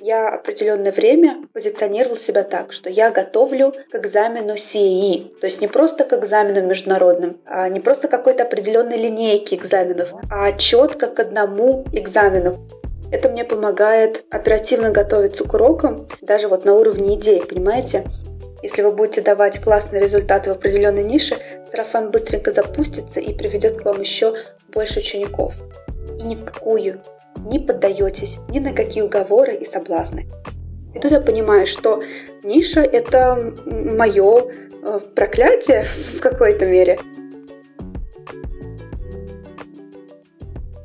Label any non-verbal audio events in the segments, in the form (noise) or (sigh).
я определенное время позиционировал себя так, что я готовлю к экзамену CAE, то есть не просто к экзамену международным, а не просто какой-то определенной линейки экзаменов, а четко к одному экзамену. Это мне помогает оперативно готовиться к урокам, даже вот на уровне идей, понимаете? Если вы будете давать классные результаты в определенной нише, сарафан быстренько запустится и приведет к вам еще больше учеников. И ни в какую не поддаетесь ни на какие уговоры и соблазны. И тут я понимаю, что ниша — это мое э, проклятие (laughs) в какой-то мере.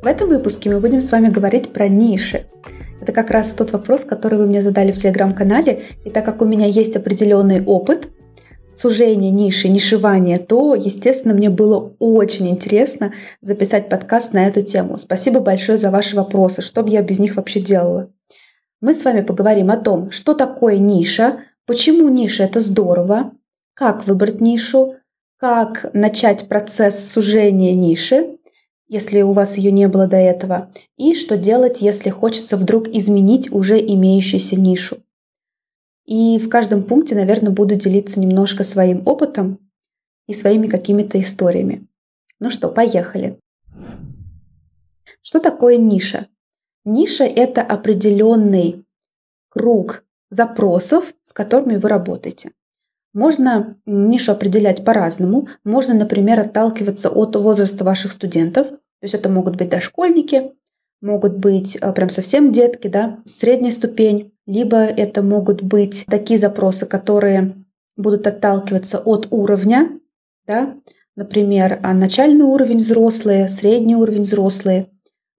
В этом выпуске мы будем с вами говорить про ниши. Это как раз тот вопрос, который вы мне задали в телеграм-канале. И так как у меня есть определенный опыт сужения ниши, нишевания, то, естественно, мне было очень интересно записать подкаст на эту тему. Спасибо большое за ваши вопросы. Что бы я без них вообще делала? Мы с вами поговорим о том, что такое ниша, почему ниша это здорово, как выбрать нишу, как начать процесс сужения ниши, если у вас ее не было до этого, и что делать, если хочется вдруг изменить уже имеющуюся нишу. И в каждом пункте, наверное, буду делиться немножко своим опытом и своими какими-то историями. Ну что, поехали. Что такое ниша? Ниша — это определенный круг запросов, с которыми вы работаете. Можно нишу определять по-разному. Можно, например, отталкиваться от возраста ваших студентов. То есть это могут быть дошкольники, могут быть э, прям совсем детки, да, средняя ступень, либо это могут быть такие запросы, которые будут отталкиваться от уровня, да, например, а начальный уровень взрослые, средний уровень взрослые,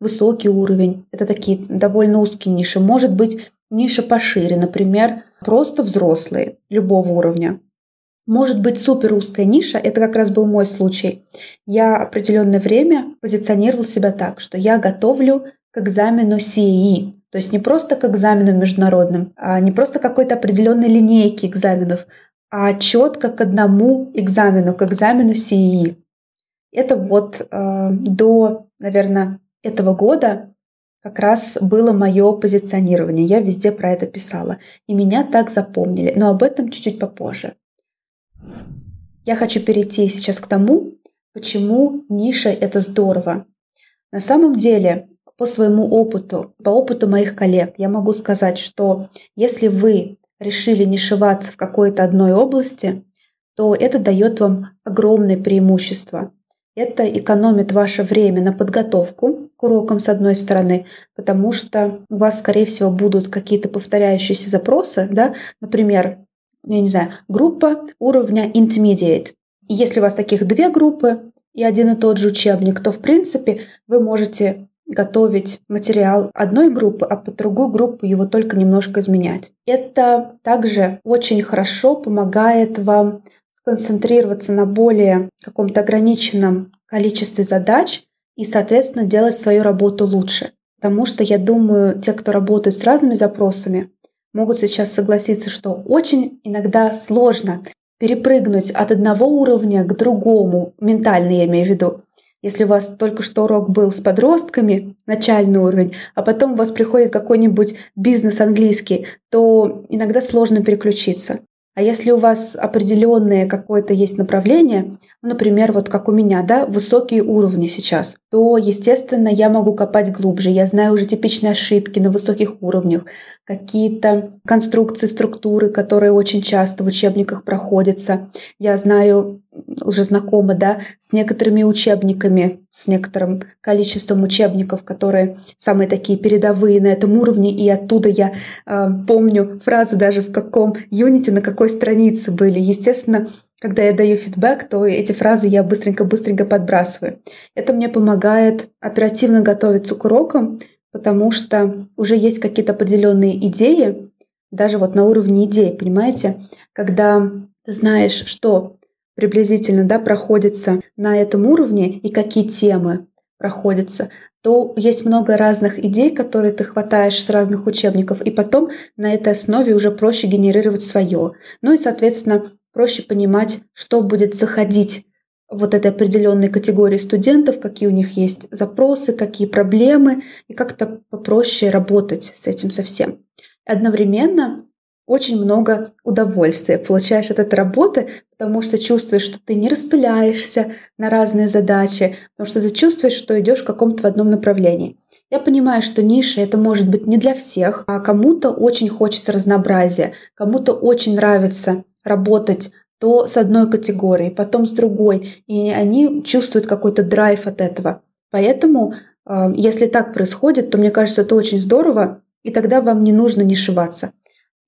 высокий уровень. Это такие довольно узкие ниши. Может быть, ниша пошире, например, просто взрослые любого уровня. Может быть супер узкая ниша, это как раз был мой случай. Я определенное время позиционировал себя так, что я готовлю к экзамену CAE, то есть не просто к экзамену международным, а не просто какой-то определенной линейки экзаменов, а четко к одному экзамену, к экзамену CAE. Это вот э, до, наверное, этого года как раз было мое позиционирование. Я везде про это писала. И меня так запомнили. Но об этом чуть-чуть попозже. Я хочу перейти сейчас к тому, почему ниша – это здорово. На самом деле, по своему опыту, по опыту моих коллег, я могу сказать, что если вы решили нишеваться в какой-то одной области, то это дает вам огромное преимущество. Это экономит ваше время на подготовку к урокам с одной стороны, потому что у вас, скорее всего, будут какие-то повторяющиеся запросы, да, например, я не знаю, группа уровня intermediate. И если у вас таких две группы и один и тот же учебник, то, в принципе, вы можете готовить материал одной группы, а по другую группу его только немножко изменять. Это также очень хорошо помогает вам сконцентрироваться на более каком-то ограниченном количестве задач и, соответственно, делать свою работу лучше. Потому что, я думаю, те, кто работают с разными запросами, могут сейчас согласиться, что очень иногда сложно перепрыгнуть от одного уровня к другому, ментально я имею в виду. Если у вас только что урок был с подростками, начальный уровень, а потом у вас приходит какой-нибудь бизнес английский, то иногда сложно переключиться. А если у вас определенное какое-то есть направление, ну, например, вот как у меня, да, высокие уровни сейчас, то, естественно, я могу копать глубже. Я знаю уже типичные ошибки на высоких уровнях, какие-то конструкции, структуры, которые очень часто в учебниках проходятся. Я знаю уже знакома, да, с некоторыми учебниками, с некоторым количеством учебников, которые самые такие передовые на этом уровне, и оттуда я э, помню фразы даже в каком юните, на какой странице были. Естественно, когда я даю фидбэк, то эти фразы я быстренько-быстренько подбрасываю. Это мне помогает оперативно готовиться к урокам, потому что уже есть какие-то определенные идеи, даже вот на уровне идей, понимаете, когда ты знаешь, что приблизительно да, проходится на этом уровне и какие темы проходятся, то есть много разных идей, которые ты хватаешь с разных учебников, и потом на этой основе уже проще генерировать свое. Ну и, соответственно, проще понимать, что будет заходить вот этой определенной категории студентов, какие у них есть запросы, какие проблемы, и как-то попроще работать с этим совсем. Одновременно очень много удовольствия получаешь от этой работы, потому что чувствуешь, что ты не распыляешься на разные задачи, потому что ты чувствуешь, что идешь в каком-то в одном направлении. Я понимаю, что ниша это может быть не для всех, а кому-то очень хочется разнообразия, кому-то очень нравится работать то с одной категорией, потом с другой, и они чувствуют какой-то драйв от этого. Поэтому, э, если так происходит, то мне кажется, это очень здорово, и тогда вам не нужно нишеваться.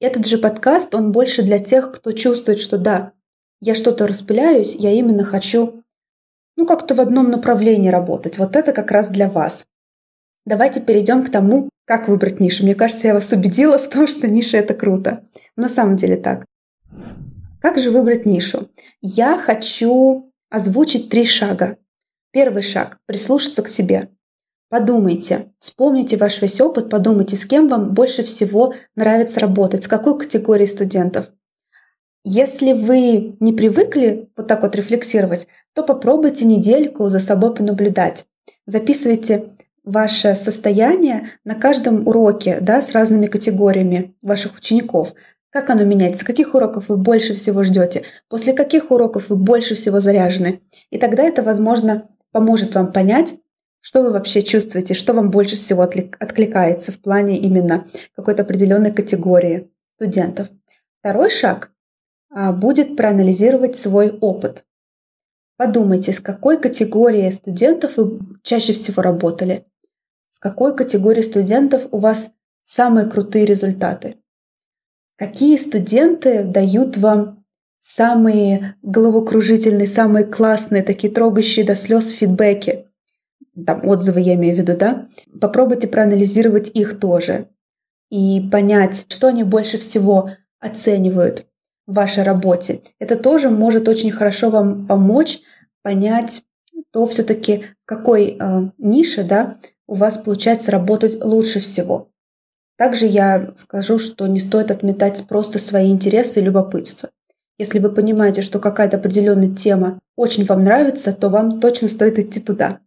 Этот же подкаст, он больше для тех, кто чувствует, что да, я что-то распыляюсь, я именно хочу, ну, как-то в одном направлении работать. Вот это как раз для вас. Давайте перейдем к тому, как выбрать нишу. Мне кажется, я вас убедила в том, что ниша это круто. На самом деле так. Как же выбрать нишу? Я хочу озвучить три шага. Первый шаг – прислушаться к себе. Подумайте, вспомните ваш весь опыт, подумайте, с кем вам больше всего нравится работать, с какой категорией студентов. Если вы не привыкли вот так вот рефлексировать, то попробуйте недельку за собой понаблюдать. Записывайте ваше состояние на каждом уроке да, с разными категориями ваших учеников. Как оно меняется? Каких уроков вы больше всего ждете? После каких уроков вы больше всего заряжены? И тогда это, возможно, поможет вам понять, что вы вообще чувствуете, что вам больше всего откликается в плане именно какой-то определенной категории студентов. Второй шаг а, будет проанализировать свой опыт. Подумайте, с какой категорией студентов вы чаще всего работали, с какой категорией студентов у вас самые крутые результаты, какие студенты дают вам самые головокружительные, самые классные, такие трогающие до слез фидбэки, там отзывы я имею в виду, да, попробуйте проанализировать их тоже и понять, что они больше всего оценивают в вашей работе. Это тоже может очень хорошо вам помочь понять то все-таки в какой э, нише да, у вас получается работать лучше всего. Также я скажу, что не стоит отметать просто свои интересы и любопытство. Если вы понимаете, что какая-то определенная тема очень вам нравится, то вам точно стоит идти туда.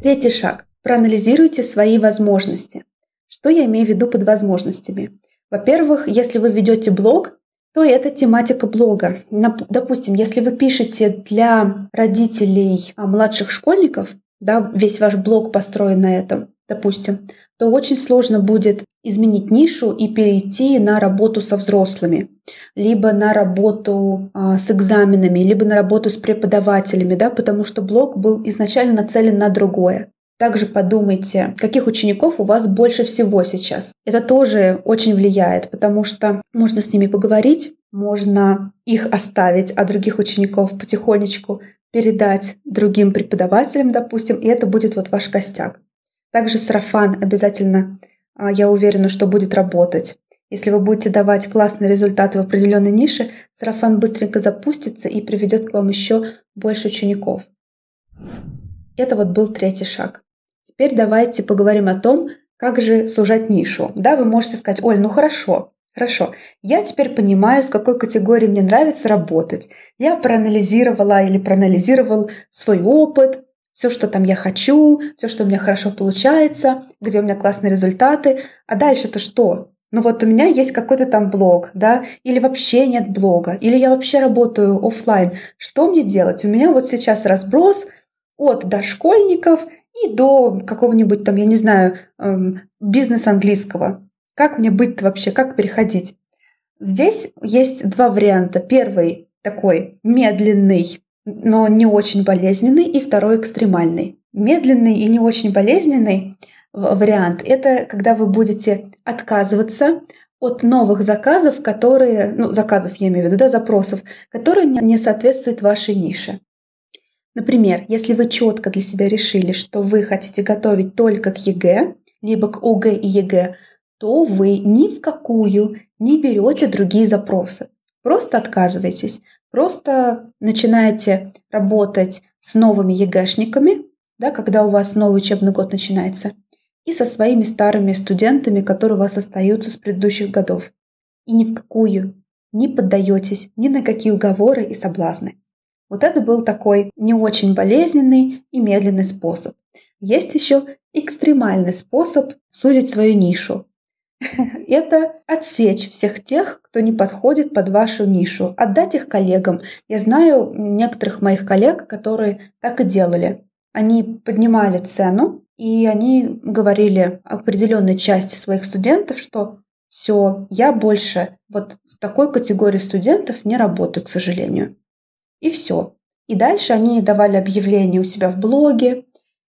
Третий шаг. Проанализируйте свои возможности. Что я имею в виду под возможностями? Во-первых, если вы ведете блог, то это тематика блога. Допустим, если вы пишете для родителей а, младших школьников, да, весь ваш блог построен на этом, допустим, то очень сложно будет изменить нишу и перейти на работу со взрослыми, либо на работу а, с экзаменами, либо на работу с преподавателями, да, потому что блог был изначально нацелен на другое. Также подумайте, каких учеников у вас больше всего сейчас. Это тоже очень влияет, потому что можно с ними поговорить, можно их оставить, а других учеников потихонечку передать другим преподавателям, допустим, и это будет вот ваш костяк. Также сарафан обязательно, а, я уверена, что будет работать. Если вы будете давать классные результаты в определенной нише, сарафан быстренько запустится и приведет к вам еще больше учеников. Это вот был третий шаг. Теперь давайте поговорим о том, как же сужать нишу. Да, вы можете сказать, Оль, ну хорошо, Хорошо, я теперь понимаю, с какой категорией мне нравится работать. Я проанализировала или проанализировал свой опыт, все, что там я хочу, все, что у меня хорошо получается, где у меня классные результаты. А дальше-то что? Ну вот у меня есть какой-то там блог, да, или вообще нет блога, или я вообще работаю офлайн. Что мне делать? У меня вот сейчас разброс от дошкольников и до какого-нибудь там, я не знаю, эм, бизнес английского. Как мне быть вообще, как переходить? Здесь есть два варианта. Первый такой медленный, но не очень болезненный, и второй экстремальный. Медленный и не очень болезненный вариант – это когда вы будете отказываться от новых заказов, которые, ну, заказов я имею в виду, да, запросов, которые не соответствуют вашей нише. Например, если вы четко для себя решили, что вы хотите готовить только к ЕГЭ, либо к ОГЭ и ЕГЭ, то вы ни в какую не берете другие запросы. Просто отказываетесь, просто начинаете работать с новыми ЕГЭшниками, да, когда у вас новый учебный год начинается, и со своими старыми студентами, которые у вас остаются с предыдущих годов. И ни в какую не поддаетесь ни на какие уговоры и соблазны. Вот это был такой не очень болезненный и медленный способ. Есть еще экстремальный способ сузить свою нишу. (laughs) это отсечь всех тех, кто не подходит под вашу нишу, отдать их коллегам. Я знаю некоторых моих коллег, которые так и делали. Они поднимали цену, и они говорили определенной части своих студентов, что все, я больше вот с такой категорией студентов не работаю, к сожалению. И все. И дальше они давали объявления у себя в блоге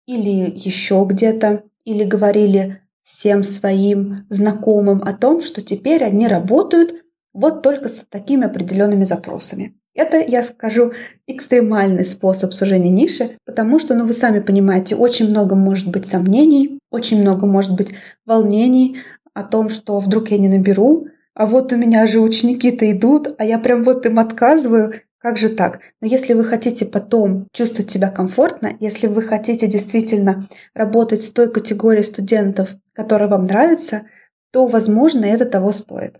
или еще где-то, или говорили всем своим знакомым о том, что теперь они работают вот только с такими определенными запросами. Это, я скажу, экстремальный способ сужения ниши, потому что, ну, вы сами понимаете, очень много может быть сомнений, очень много может быть волнений о том, что вдруг я не наберу, а вот у меня же ученики-то идут, а я прям вот им отказываю. Как же так? Но если вы хотите потом чувствовать себя комфортно, если вы хотите действительно работать с той категорией студентов, которая вам нравится, то, возможно, это того стоит.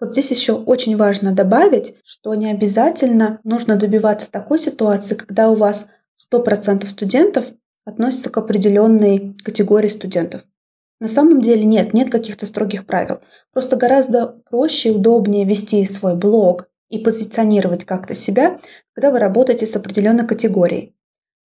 Вот здесь еще очень важно добавить, что не обязательно нужно добиваться такой ситуации, когда у вас 100% студентов относятся к определенной категории студентов. На самом деле нет, нет каких-то строгих правил. Просто гораздо проще и удобнее вести свой блог и позиционировать как-то себя, когда вы работаете с определенной категорией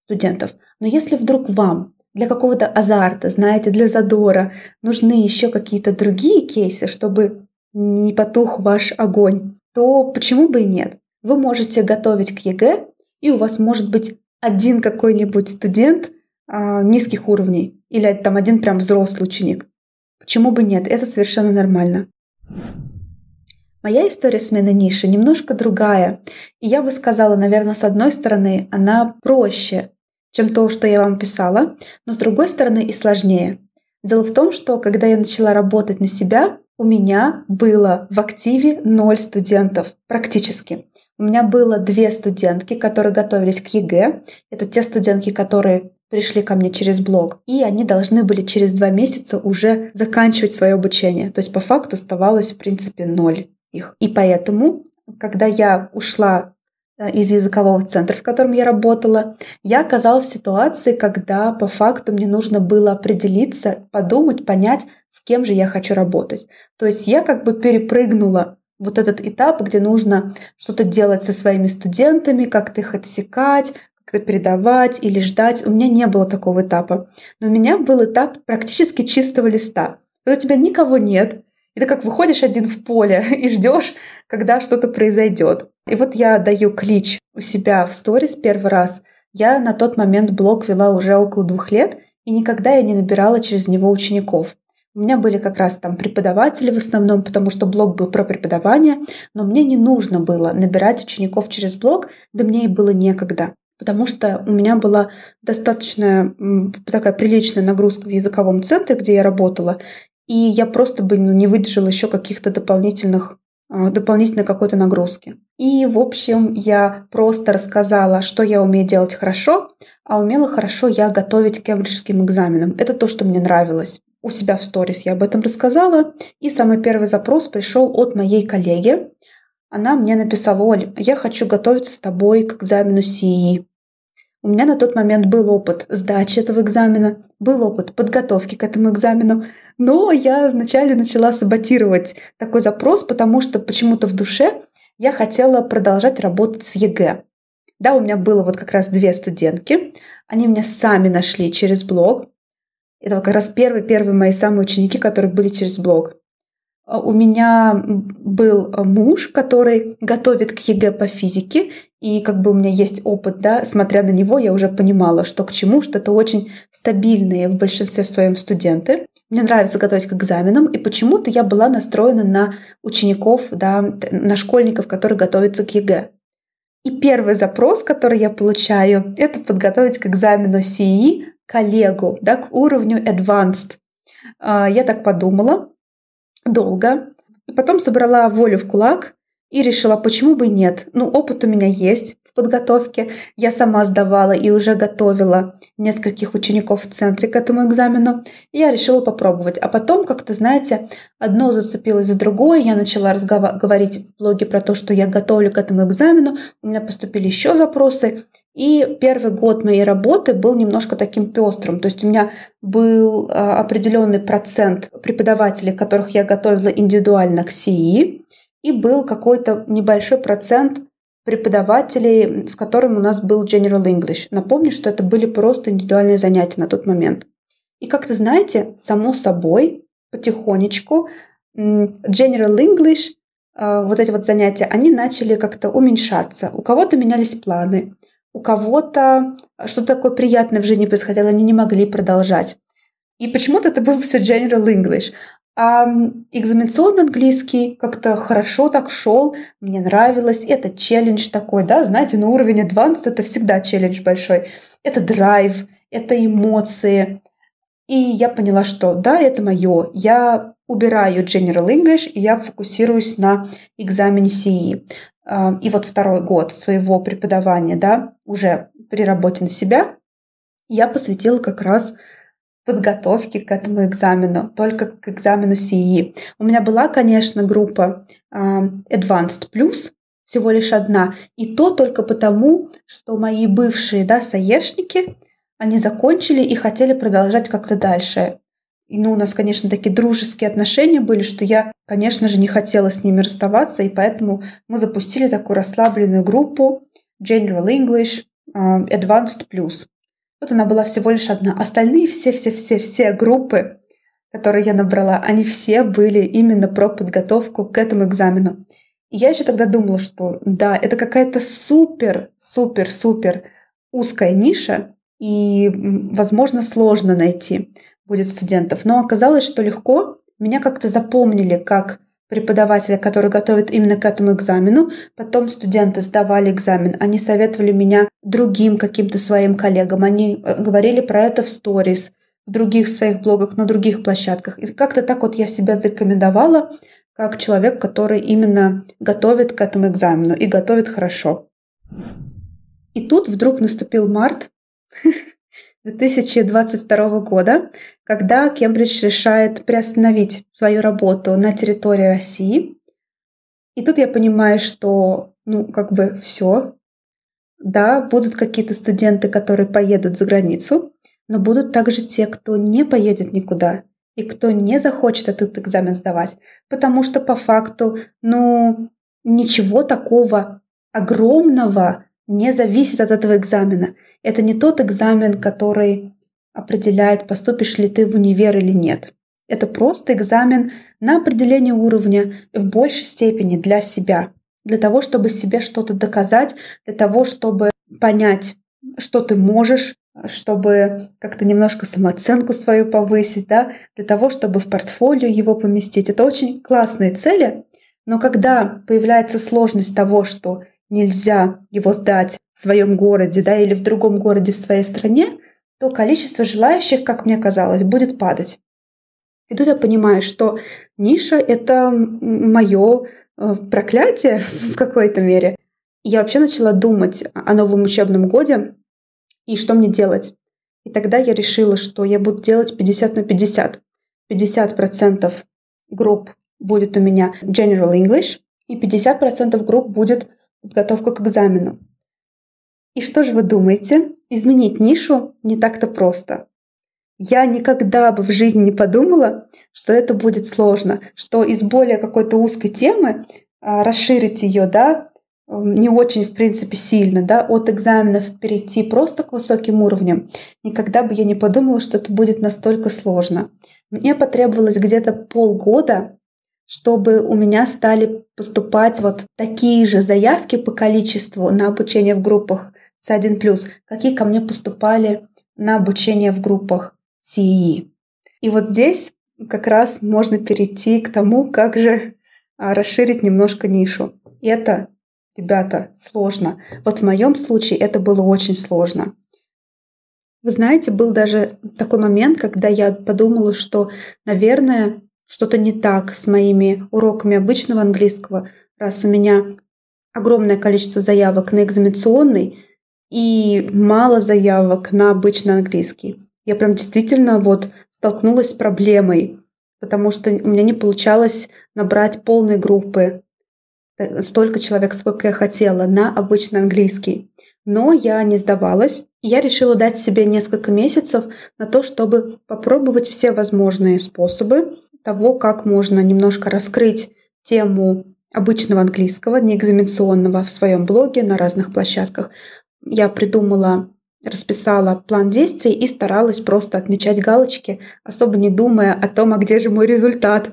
студентов. Но если вдруг вам для какого-то азарта, знаете, для задора нужны еще какие-то другие кейсы, чтобы не потух ваш огонь, то почему бы и нет? Вы можете готовить к ЕГЭ, и у вас может быть один какой-нибудь студент а, низких уровней или там один прям взрослый ученик. Почему бы нет? Это совершенно нормально. Моя история смены ниши немножко другая. И я бы сказала, наверное, с одной стороны, она проще, чем то, что я вам писала, но с другой стороны и сложнее. Дело в том, что когда я начала работать на себя, у меня было в активе ноль студентов практически. У меня было две студентки, которые готовились к ЕГЭ. Это те студентки, которые пришли ко мне через блог, и они должны были через два месяца уже заканчивать свое обучение. То есть по факту оставалось, в принципе, ноль их. И поэтому, когда я ушла э, из языкового центра, в котором я работала, я оказалась в ситуации, когда по факту мне нужно было определиться, подумать, понять, с кем же я хочу работать. То есть я как бы перепрыгнула вот этот этап, где нужно что-то делать со своими студентами, как-то их отсекать, как-то передавать или ждать. У меня не было такого этапа. Но у меня был этап практически чистого листа. У тебя никого нет, это как выходишь один в поле (laughs) и ждешь, когда что-то произойдет. И вот я даю клич у себя в сторис первый раз. Я на тот момент блог вела уже около двух лет, и никогда я не набирала через него учеников. У меня были как раз там преподаватели в основном, потому что блог был про преподавание, но мне не нужно было набирать учеников через блог, да мне и было некогда потому что у меня была достаточно такая приличная нагрузка в языковом центре, где я работала, и я просто бы ну, не выдержала еще каких-то дополнительных а, дополнительной какой-то нагрузки. И, в общем, я просто рассказала, что я умею делать хорошо, а умела хорошо я готовить к кембриджским экзаменам. Это то, что мне нравилось. У себя в stories я об этом рассказала. И самый первый запрос пришел от моей коллеги. Она мне написала, Оль, я хочу готовиться с тобой к экзамену CAE. У меня на тот момент был опыт сдачи этого экзамена, был опыт подготовки к этому экзамену, но я вначале начала саботировать такой запрос, потому что почему-то в душе я хотела продолжать работать с ЕГЭ. Да, у меня было вот как раз две студентки, они меня сами нашли через блог. Это как раз первые-первые мои самые ученики, которые были через блог. А, у меня был муж, который готовит к ЕГЭ по физике, и как бы у меня есть опыт, да, смотря на него, я уже понимала, что к чему, что это очень стабильные в большинстве своем студенты. Мне нравится готовить к экзаменам, и почему-то я была настроена на учеников, да, на школьников, которые готовятся к ЕГЭ. И первый запрос, который я получаю, это подготовить к экзамену CAE коллегу, да, к уровню Advanced. А, я так подумала, долго. И потом собрала волю в кулак и решила, почему бы и нет. Ну, опыт у меня есть в подготовке. Я сама сдавала и уже готовила нескольких учеников в центре к этому экзамену. И я решила попробовать. А потом, как-то, знаете, одно зацепилось за другое. Я начала разговаривать в блоге про то, что я готовлю к этому экзамену. У меня поступили еще запросы. И первый год моей работы был немножко таким пестрым. То есть у меня был а, определенный процент преподавателей, которых я готовила индивидуально к СИИ, и был какой-то небольшой процент преподавателей, с которыми у нас был General English. Напомню, что это были просто индивидуальные занятия на тот момент. И как-то, знаете, само собой, потихонечку, General English, а, вот эти вот занятия, они начали как-то уменьшаться. У кого-то менялись планы, у кого-то что-то такое приятное в жизни происходило, они не могли продолжать. И почему-то это был все General English. А экзаменационный английский как-то хорошо так шел, мне нравилось. Это челлендж такой, да, знаете, на уровне Advanced это всегда челлендж большой. Это драйв, это эмоции. И я поняла, что да, это мое. Я убираю General English, и я фокусируюсь на экзамене CE. И вот второй год своего преподавания, да, уже при работе на себя, я посвятила как раз подготовке к этому экзамену, только к экзамену CE. У меня была, конечно, группа а, Advanced Plus, всего лишь одна, и то только потому, что мои бывшие, да, саешники, они закончили и хотели продолжать как-то дальше. И ну, у нас, конечно, такие дружеские отношения были, что я, конечно же, не хотела с ними расставаться, и поэтому мы запустили такую расслабленную группу General English uh, Advanced Plus. Вот она была всего лишь одна. Остальные все-все-все-все группы, которые я набрала, они все были именно про подготовку к этому экзамену. И я еще тогда думала, что да, это какая-то супер-супер-супер узкая ниша, и, возможно, сложно найти будет студентов. Но оказалось, что легко. Меня как-то запомнили как преподавателя, который готовит именно к этому экзамену. Потом студенты сдавали экзамен. Они советовали меня другим каким-то своим коллегам. Они э, говорили про это в сторис, в других своих блогах, на других площадках. И как-то так вот я себя зарекомендовала как человек, который именно готовит к этому экзамену и готовит хорошо. И тут вдруг наступил март, (laughs) 2022 года, когда Кембридж решает приостановить свою работу на территории России. И тут я понимаю, что, ну, как бы все. Да, будут какие-то студенты, которые поедут за границу, но будут также те, кто не поедет никуда и кто не захочет этот экзамен сдавать, потому что по факту, ну, ничего такого огромного не зависит от этого экзамена. Это не тот экзамен, который определяет, поступишь ли ты в универ или нет. Это просто экзамен на определение уровня в большей степени для себя, для того, чтобы себе что-то доказать, для того, чтобы понять, что ты можешь, чтобы как-то немножко самооценку свою повысить, да, для того, чтобы в портфолио его поместить. Это очень классные цели, но когда появляется сложность того, что нельзя его сдать в своем городе, да, или в другом городе в своей стране, то количество желающих, как мне казалось, будет падать. И тут я понимаю, что ниша — это мое э, проклятие (laughs) в какой-то мере. Я вообще начала думать о новом учебном годе и что мне делать. И тогда я решила, что я буду делать 50 на 50. 50% групп будет у меня General English, и 50% групп будет подготовка к экзамену. И что же вы думаете? Изменить нишу не так-то просто. Я никогда бы в жизни не подумала, что это будет сложно, что из более какой-то узкой темы а, расширить ее, да, не очень, в принципе, сильно, да, от экзаменов перейти просто к высоким уровням. Никогда бы я не подумала, что это будет настолько сложно. Мне потребовалось где-то полгода чтобы у меня стали поступать вот такие же заявки по количеству на обучение в группах C1+, какие ко мне поступали на обучение в группах CE. И вот здесь как раз можно перейти к тому, как же а, расширить немножко нишу. Это, ребята, сложно. Вот в моем случае это было очень сложно. Вы знаете, был даже такой момент, когда я подумала, что, наверное, что-то не так с моими уроками обычного английского, раз у меня огромное количество заявок на экзаменационный и мало заявок на обычный английский. Я прям действительно вот столкнулась с проблемой, потому что у меня не получалось набрать полные группы. столько человек, сколько я хотела, на обычный английский. Но я не сдавалась, и я решила дать себе несколько месяцев на то, чтобы попробовать все возможные способы того, как можно немножко раскрыть тему обычного английского, неэкзаменационного в своем блоге на разных площадках. Я придумала, расписала план действий и старалась просто отмечать галочки, особо не думая о том, а где же мой результат.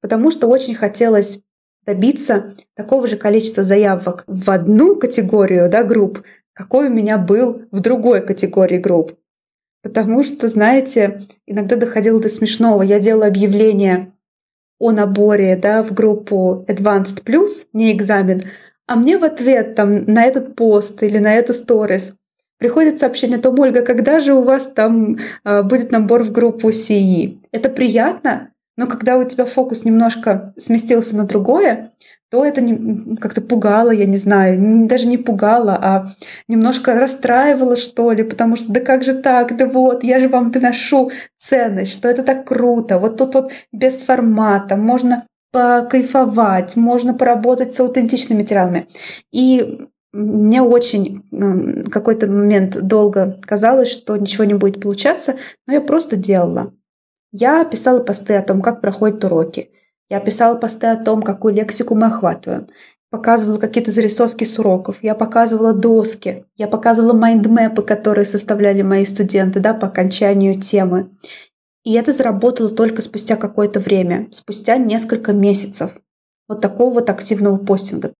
Потому что очень хотелось добиться такого же количества заявок в одну категорию да, групп, какой у меня был в другой категории групп. Потому что, знаете, иногда доходило до смешного. Я делала объявление о наборе да, в группу Advanced Plus, не экзамен, а мне в ответ там на этот пост или на эту сторис приходит сообщение о том, Ольга, когда же у вас там э, будет набор в группу CE? Это приятно, но когда у тебя фокус немножко сместился на другое, то это как-то пугало, я не знаю, даже не пугало, а немножко расстраивало, что ли, потому что да как же так, да вот, я же вам доношу ценность, что это так круто, вот тут вот без формата, можно покайфовать, можно поработать с аутентичными материалами. И мне очень какой-то момент долго казалось, что ничего не будет получаться, но я просто делала. Я писала посты о том, как проходят уроки. Я писала посты о том, какую лексику мы охватываем. Показывала какие-то зарисовки с уроков. Я показывала доски. Я показывала майндмэпы, которые составляли мои студенты да, по окончанию темы. И это заработало только спустя какое-то время, спустя несколько месяцев вот такого вот активного постинга.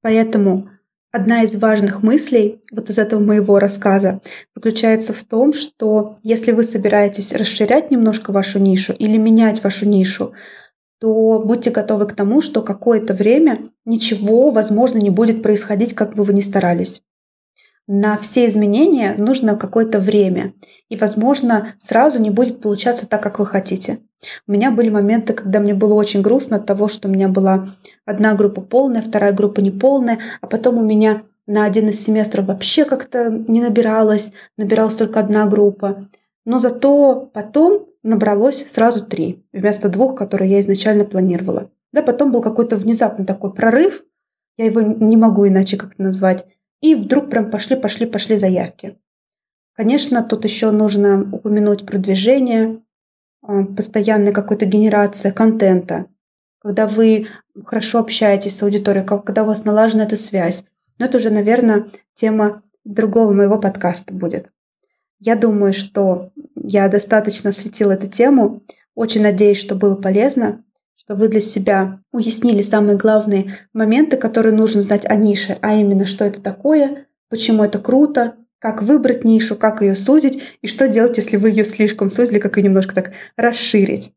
Поэтому Одна из важных мыслей вот из этого моего рассказа заключается в том, что если вы собираетесь расширять немножко вашу нишу или менять вашу нишу, то будьте готовы к тому, что какое-то время ничего, возможно, не будет происходить, как бы вы ни старались. На все изменения нужно какое-то время, и, возможно, сразу не будет получаться так, как вы хотите. У меня были моменты, когда мне было очень грустно от того, что у меня была одна группа полная, вторая группа неполная, а потом у меня на один из семестров вообще как-то не набиралось, набиралась только одна группа. Но зато потом набралось сразу три, вместо двух, которые я изначально планировала. Да, потом был какой-то внезапный такой прорыв, я его не могу иначе как-то назвать, и вдруг прям пошли, пошли, пошли заявки. Конечно, тут еще нужно упомянуть продвижение, а, постоянная какая-то генерация контента, когда вы хорошо общаетесь с аудиторией, когда у вас налажена эта связь. Но это уже, наверное, тема другого моего подкаста будет. Я думаю, что я достаточно осветила эту тему. Очень надеюсь, что было полезно, что вы для себя уяснили самые главные моменты, которые нужно знать о нише, а именно, что это такое, почему это круто, как выбрать нишу, как ее сузить и что делать, если вы ее слишком сузили, как ее немножко так расширить.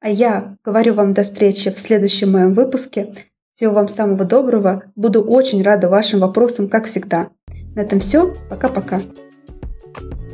А я говорю вам до встречи в следующем моем выпуске. Всего вам самого доброго. Буду очень рада вашим вопросам, как всегда. На этом все. Пока-пока. thank you